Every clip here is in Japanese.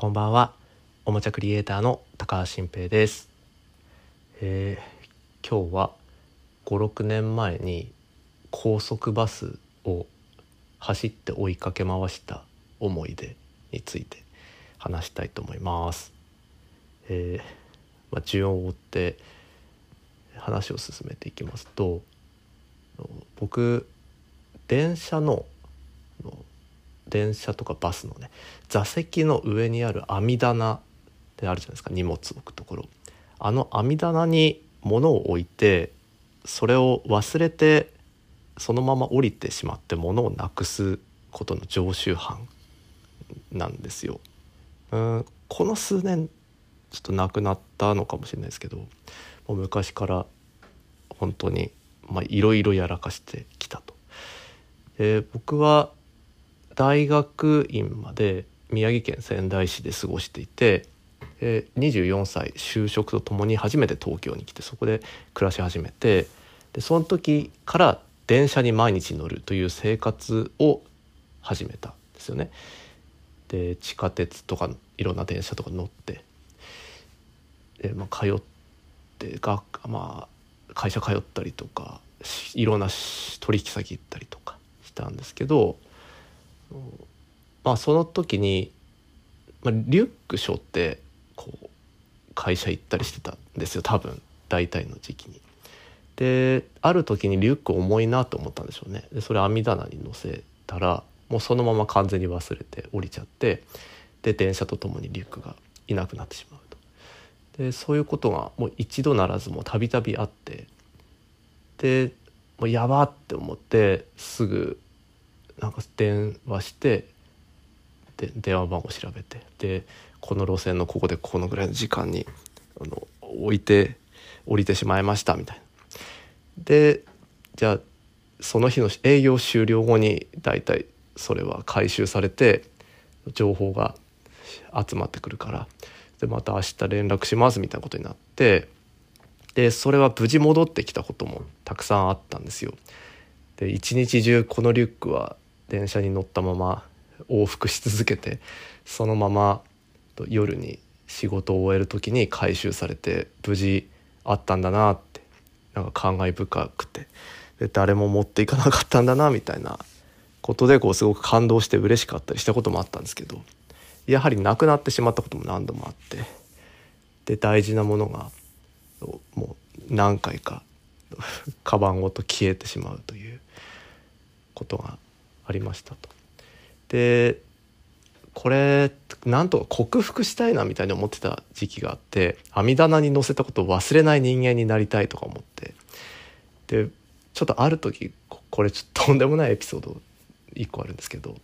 こんばんは。おもちゃクリエイターの高橋新平です、えー今日は56年前に高速バスを走って追いかけ回した思い出について話したいと思います、えーまあ、順を追って話を進めていきますと僕電車のの電車とかバスのね座席の上にある網棚ってあるじゃないですか荷物置くところあの網棚に物を置いてそれを忘れてそのまま降りてしまって物をなくすことの常習犯なんですよ。うんこの数年ちょっとなくなったのかもしれないですけどもう昔から本当にいろいろやらかしてきたと。で僕は大学院まで宮城県仙台市で過ごしていて24歳就職とともに初めて東京に来てそこで暮らし始めてでその時から電車に毎日乗るという生活を始めたんですよね。で地下鉄とかいろんな電車とか乗ってで、まあ、通ってが、まあ、会社通ったりとかいろんな取引先行ったりとかしたんですけどまあその時に、まあ、リュック背負ってこう会社行ったりしてたんですよ多分。大体の時期に。である時にリュック重いなと思ったんでしょうね。でそれ網棚に乗せたらもうそのまま完全に忘れて降りちゃってで電車とともにリュックがいなくなってしまうと。でそういうことがもう一度ならずもうたびたびあってでもうやばって思ってすぐなんか電話してで電話番号調べてでこの路線のここでこのぐらいの時間にあの置いて降りてしまいましたみたいな。でじゃあその日の営業終了後に大体それは回収されて情報が集まってくるからでまた明日連絡しますみたいなことになってでそれは無事戻ってきたこともたくさんあったんですよ。で一日中このリュックは電車に乗ったまま往復し続けてそのまま夜に仕事を終える時に回収されて無事あったんだなってなんか感慨深くて。で誰も持っていかなかったんだなみたいなことでこうすごく感動して嬉しかったりしたこともあったんですけどやはりなくなってしまったことも何度もあってで大事なものがもう何回かカバンごと消えてしまうということがありましたと。でこれなんとか克服したいなみたいに思ってた時期があって網棚に載せたことを忘れない人間になりたいとか思ってでちょっとある時これちょっと とんでもないエピソード1個あるんですけど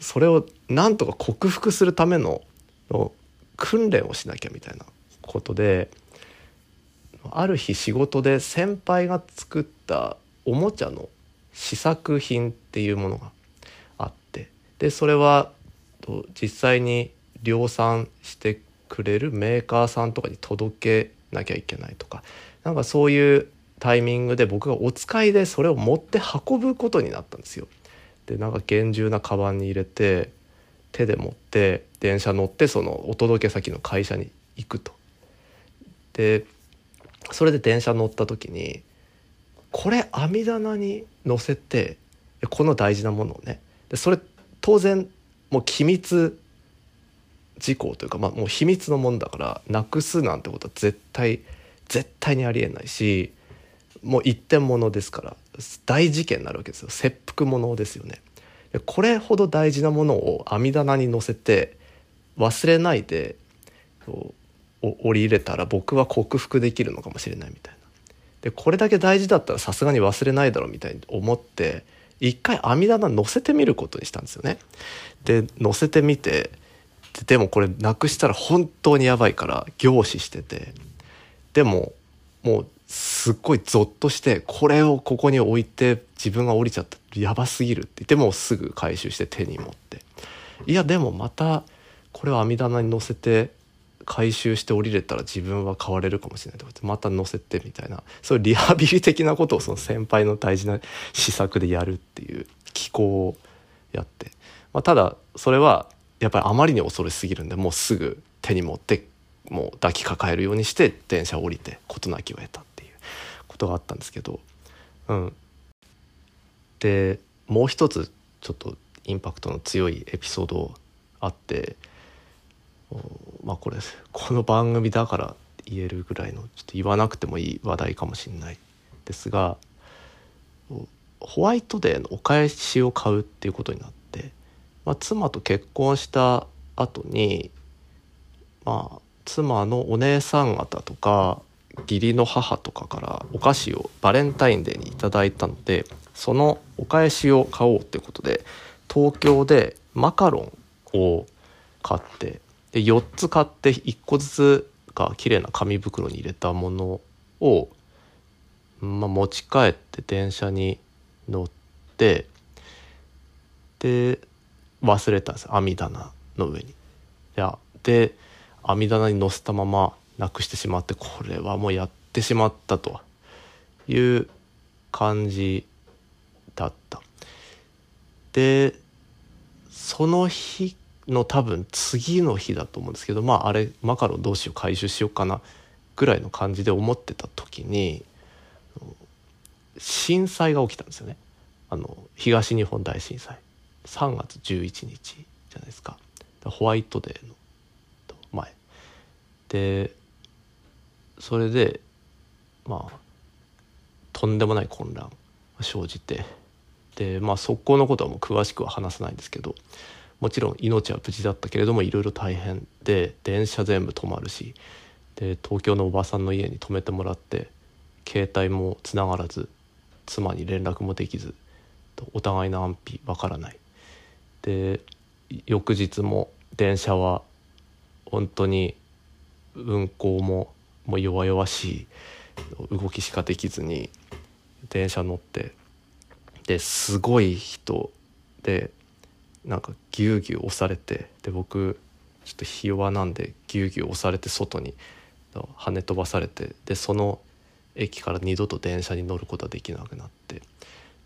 それをなんとか克服するためのの訓練をしなきゃみたいなことである日仕事で先輩が作ったおもちゃの試作品っていうものがあってでそれは実際に量産してくれるメーカーさんとかに届けなきゃいけないとかなんかそういうタイミングで僕がお使いでそれを持って運ぶことになったんですよ。でなんか厳重なカバンに入れて手で持って電車乗ってそのお届け先の会社に行くと。でそれで電車乗った時にこれ網棚に乗せてこの大事なものをねでそれ当然もう機密事項というか、まあ、もう秘密のもんだからなくすなんてことは絶対絶対にありえないしもう一点物ですから大事件になるわけですよ切腹物ですよね。でこれほど大事なものを網棚に乗せて忘れないでこうお降り入れたら僕は克服できるのかもしれないみたいな。でこれだけ大事だったらさすがに忘れないだろうみたいに思って一回網棚乗せてみることにしたんですよね。で乗せてみてでもこれなくしたら本当にやばいから凝視しててでももうすっごいゾッとしてこれをここに置いて自分が降りちゃったやばすぎるって言ってもうすぐ回収して手に持っていやでもまたこれを網棚に乗せて回収して降りれたら自分は変われるかもしれないとかってまた乗せてみたいな。そういうリハビリ的なことをその先輩の大事な施策でやるっていう機構をやって、まあ、ただそれはやっぱりあまりに恐ろしすぎるんでもうすぐ手に持ってもう抱きかかえるようにして電車を降りて事なきを得たっていうことがあったんですけど、うん、でもう一つちょっとインパクトの強いエピソードあってまあこれこの番組だから言えるぐらいのちょっと言わなくてもいい話題かもしれないですがホワイトデーのお返しを買うっていうことになって、まあ、妻と結婚した後にまあ妻のお姉さん方とか義理の母とかからお菓子をバレンタインデーにいいたのでそのお返しを買おうってことで東京でマカロンを買ってで4つ買って1個ずつが綺麗な紙袋に入れたものを、まあ、持ち帰って電車に乗ってで忘れたんです網棚の上に。いやで網棚に乗せたままなくしてしまってこれはもうやってしまったという感じだった。でその日の多分次の日だと思うんですけどまああれマカロンどうしよう回収しようかなぐらいの感じで思ってた時に震災が起きたんですよね。あの東日本大震災。3月11日じゃないですか。ホワイトデーの前。でそれでまあとんでもない混乱生じて。でまあ速攻のことはもう詳しくは話さないんですけどもちろん命は無事だったけれどもいろいろ大変で電車全部止まるしで東京のおばさんの家に泊めてもらって携帯もつながらず妻に連絡もできずお互いの安否わからない。で翌日も電車は本当に運行ももう弱々しい動きしかできずに電車乗ってですごい人でなんかぎゅうぎゅう押されてで僕ちょっとひ弱なんでぎゅうぎゅう押されて外に跳ね飛ばされてでその駅から二度と電車に乗ることはできなくなって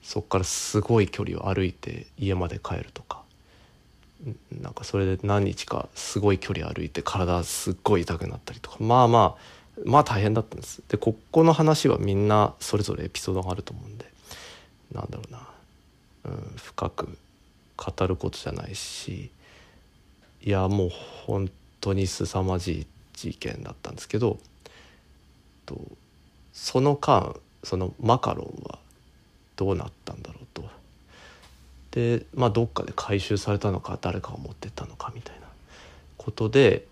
そこからすごい距離を歩いて家まで帰るとかなんかそれで何日かすごい距離歩いて体すっごい痛くなったりとかまあまあまあ大変だったんです。でここの話はみんなそれぞれエピソードがあると思うんでなんだろうな、うん、深く語ることじゃないしいやもう本当に凄まじい事件だったんですけどとその間そのマカロンはどうなったんだろうとでまあどっかで回収されたのか誰かが持ってったのかみたいなことで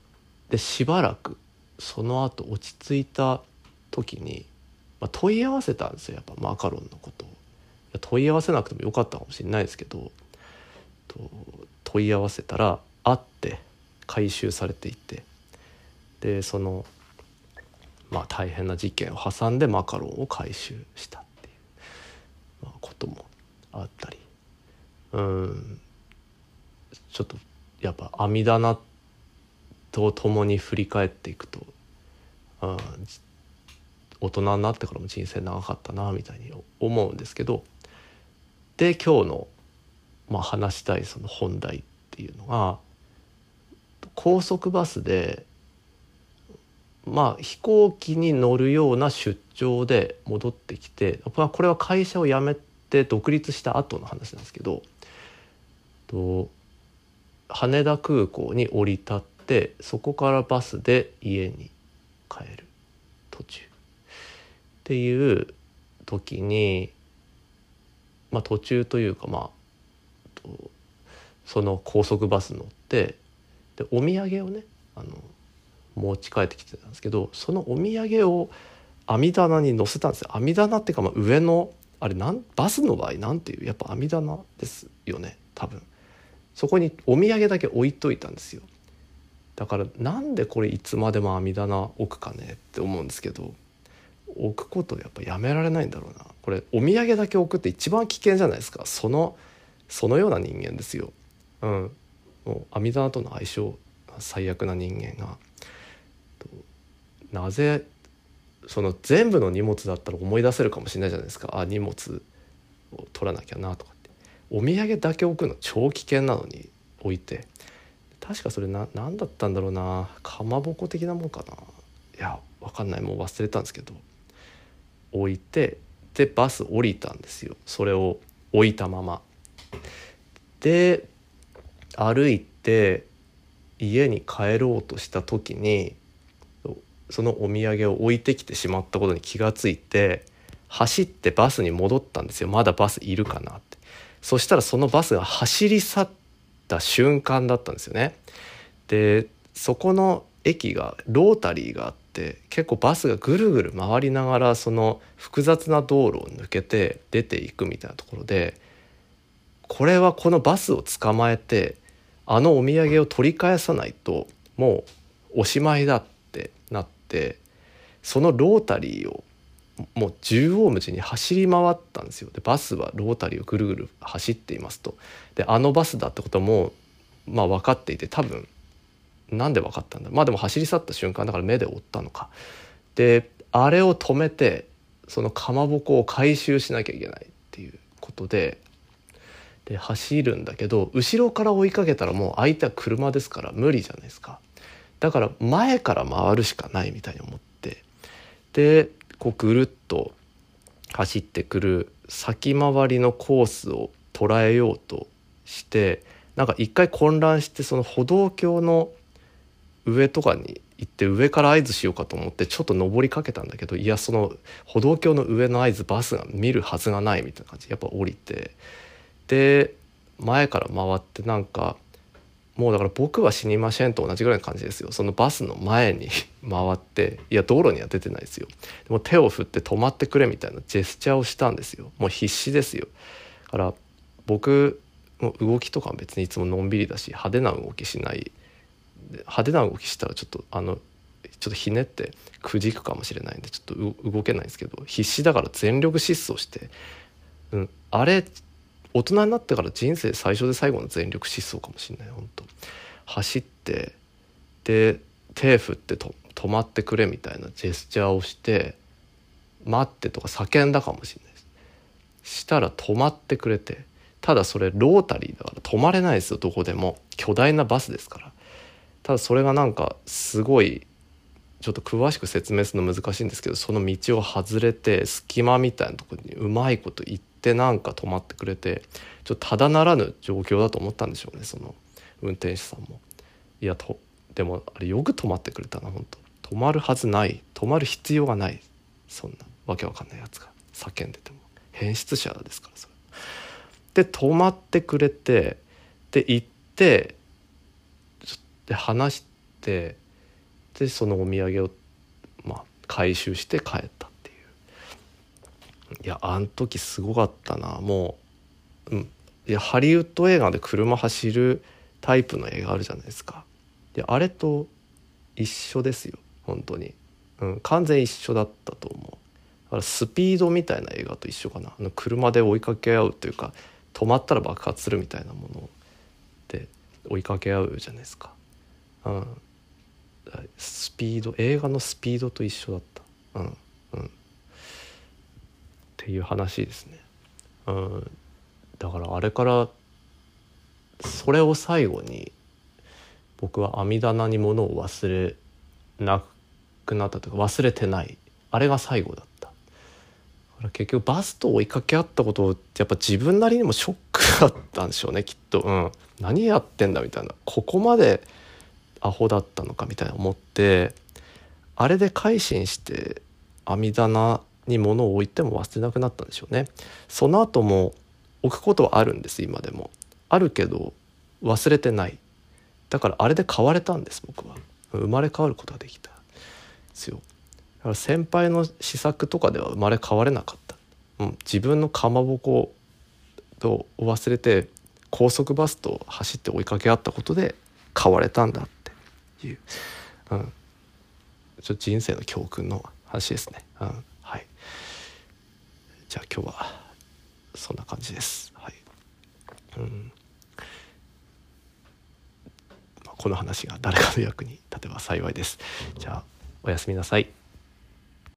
でしばらくその後落ち着いた時に、まあ、問い合わせたんですよやっぱマカロンのことを。問い合わせなくてもよかったかもしれないですけどと問い合わせたら会って回収されていてでそのまあ大変な事件を挟んでマカロンを回収したっていう、まあ、こともあったり。うん。ちょっとやっぱ網棚と共に振り返っていくと、うん、大人になってからも人生長かったなみたいに思うんですけど。で今日のまあ、話したいその本題っていうのが高速バスでまあ飛行機に乗るような出張で戻ってきてこれは会社を辞めて独立した後の話なんですけど羽田空港に降り立ってそこからバスで家に帰る途中。っていう時にまあ途中というかまあとその高速バス乗ってでお土産をねあの持ち帰ってきてたんですけどそのお土産を網棚に載せたんですよ。網棚っていうかまあ上のあれなんバスの場合なんていうやっぱ網棚ですよね多分。そこにお土産だけ置いといたんですよ。だからなんでこれいつまでも網棚置くかねって思うんですけど置くことやっぱやめられないんだろうな。これお土産だけ置くって一番危険じゃないですか。そのそのような人間ですよ。うん、もう阿弥陀との相性最悪な人間が。なぜその全部の荷物だったら思い出せるかもしれないじゃないですか。あ荷物を取らなきゃなとかって。お土産だけ置くの超危険なのに置いて。確かそれ何だったんだろうな。かまぼこ的なもんかな。いや分かんない。もう忘れたんですけど。置いてでバス降りたんですよ。それを置いたまま。で歩いて家に帰ろうとした時にそのお土産を置いてきてしまったことに気がついて走ってバスに戻ったんですよ。まだバスいるかなって。そしたらそのバスが走り去った瞬間だったんですよね。でそこの駅がロータリーがあって結構バスがぐるぐる回りながらその複雑な道路を抜けて出ていくみたいなところでこれはこのバスを捕まえてあのお土産を取り返さないともうおしまいだってなってそのロータリーをもう縦横無尽に走り回ったんですよ。でバスはロータリーをぐるぐる走っていますと。であのバスだってこともまあ分かっていて多分なんで分かったんだまあでも走り去った瞬間だから目で追ったのか。であれを止めてそのかまぼこを回収しなきゃいけないっていうことでで走るんだけど後ろから追いかけたらもう相手は車ですから無理じゃないですか。だから前から回るしかないみたいに思って。でこうぐるっと走ってくる先回りのコースを捉えようとしてなんか一回混乱してその歩道橋の上とかに行って上から合図しようかと思ってちょっと登りかけたんだけどいやその歩道橋の上の合図バスが見るはずがないみたいな感じでやっぱ降りてで前から回ってなんかもうだから僕は死にませんと同じぐらいの感じですよ。そのバスの前に 回っていや道路には出てないですよ。でも手を振って止まってくれみたいなジェスチャーをしたんですよ。もう必死ですよ。だから僕も動きとか別にいつものんびりだし派手な動きしない。派手な動きしたらちょっとあのちょっとひねってくじくかもしれないんでちょっと動けないんですけど必死だから全力疾走して、うん、あれ大人になってから人生最初で最後の全力疾走かもしれない本当走ってで手振ってと止まってくれみたいなジェスチャーをして待ってとか叫んだかもしれないですしたら止まってくれてただそれロータリーだから止まれないですよどこでも。巨大なバスですから。ただそれがなんかすごいちょっと詳しく説明するの難しいんですけどその道を外れて隙間みたいなとこにうまいこと行ってなんか止まってくれてちょっとただならぬ状況だと思ったんでしょうねその運転手さんも。いやとでもあれよく止まってくれたな本当止まるはずない止まる必要がないそんなわけわかんないやつが叫んでても変質者ですからそれ。で止まってくれてで行ってで話してでそのお土産をまあ回収して帰ったいやあん時すごかったな。もう、うん、いやハリウッド映画で車走るタイプの映画あるじゃないですか。であれと一緒ですよ。本当に、うん、完全一緒だったと思う。だからスピードみたいな映画と一緒かな。あの車で追いかけ合うというか止まったら爆発するみたいなもので追いかけ合うじゃないですか。うん、スピード映画のスピードと一緒だった。うん。っていう話ですね。うん。だからあれからそれを最後に僕は網棚に物を忘れなくなったというか忘れてない。あれが最後だった。結局バスと追いかけ合ったことってやっぱ自分なりにもショックだったんでしょうねきっと、うん、何やってんだみたいな。ここまでアホだったのかみたいな思ってあれで改心して網棚に物を置いても忘れなくなったんでしょうね。その後も置くことはあるんです今でも。あるけど忘れてない。だからあれで変われたんです僕は。生まれ変わることができたですよ。だから先輩の試作とかでは生まれ変われなかった、うん、自分のかまぼこを忘れて高速バスと走って追いかけ合ったことで変われたんだっていう、うん、ちょっと人生の教訓の話ですね。うん、じゃあ今日はそんな感じです。はい。うんまあ、この話が誰かの役に立てば幸いです。じゃあおやすみなさい。